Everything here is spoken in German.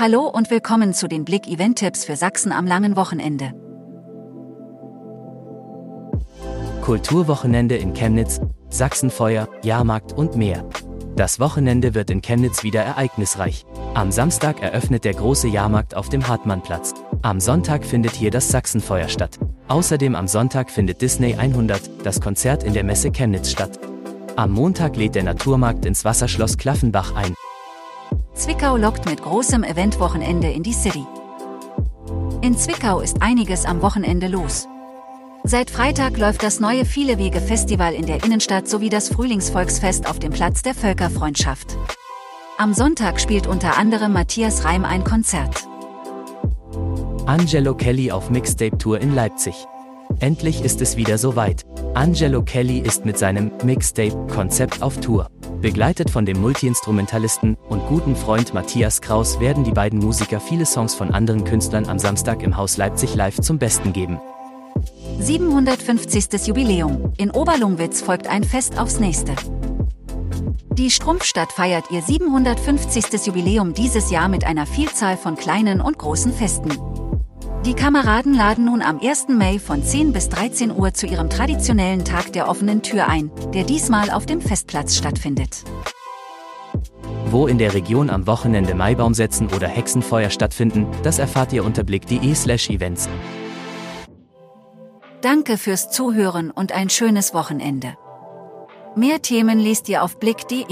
Hallo und willkommen zu den Blick Event-Tipps für Sachsen am langen Wochenende. Kulturwochenende in Chemnitz, Sachsenfeuer, Jahrmarkt und mehr. Das Wochenende wird in Chemnitz wieder ereignisreich. Am Samstag eröffnet der große Jahrmarkt auf dem Hartmannplatz. Am Sonntag findet hier das Sachsenfeuer statt. Außerdem am Sonntag findet Disney 100, das Konzert in der Messe Chemnitz statt. Am Montag lädt der Naturmarkt ins Wasserschloss Klaffenbach ein. Zwickau lockt mit großem Eventwochenende in die City. In Zwickau ist einiges am Wochenende los. Seit Freitag läuft das neue Viele Wege Festival in der Innenstadt sowie das Frühlingsvolksfest auf dem Platz der Völkerfreundschaft. Am Sonntag spielt unter anderem Matthias Reim ein Konzert. Angelo Kelly auf Mixtape-Tour in Leipzig. Endlich ist es wieder soweit. Angelo Kelly ist mit seinem Mixtape-Konzept auf Tour. Begleitet von dem Multiinstrumentalisten und guten Freund Matthias Kraus werden die beiden Musiker viele Songs von anderen Künstlern am Samstag im Haus Leipzig live zum Besten geben. 750. Jubiläum. In Oberlungwitz folgt ein Fest aufs nächste. Die Strumpfstadt feiert ihr 750. Jubiläum dieses Jahr mit einer Vielzahl von kleinen und großen Festen. Die Kameraden laden nun am 1. Mai von 10 bis 13 Uhr zu ihrem traditionellen Tag der offenen Tür ein, der diesmal auf dem Festplatz stattfindet. Wo in der Region am Wochenende Maibaumsetzen oder Hexenfeuer stattfinden, das erfahrt ihr unter blick.de/events. Danke fürs Zuhören und ein schönes Wochenende. Mehr Themen liest ihr auf blick.de.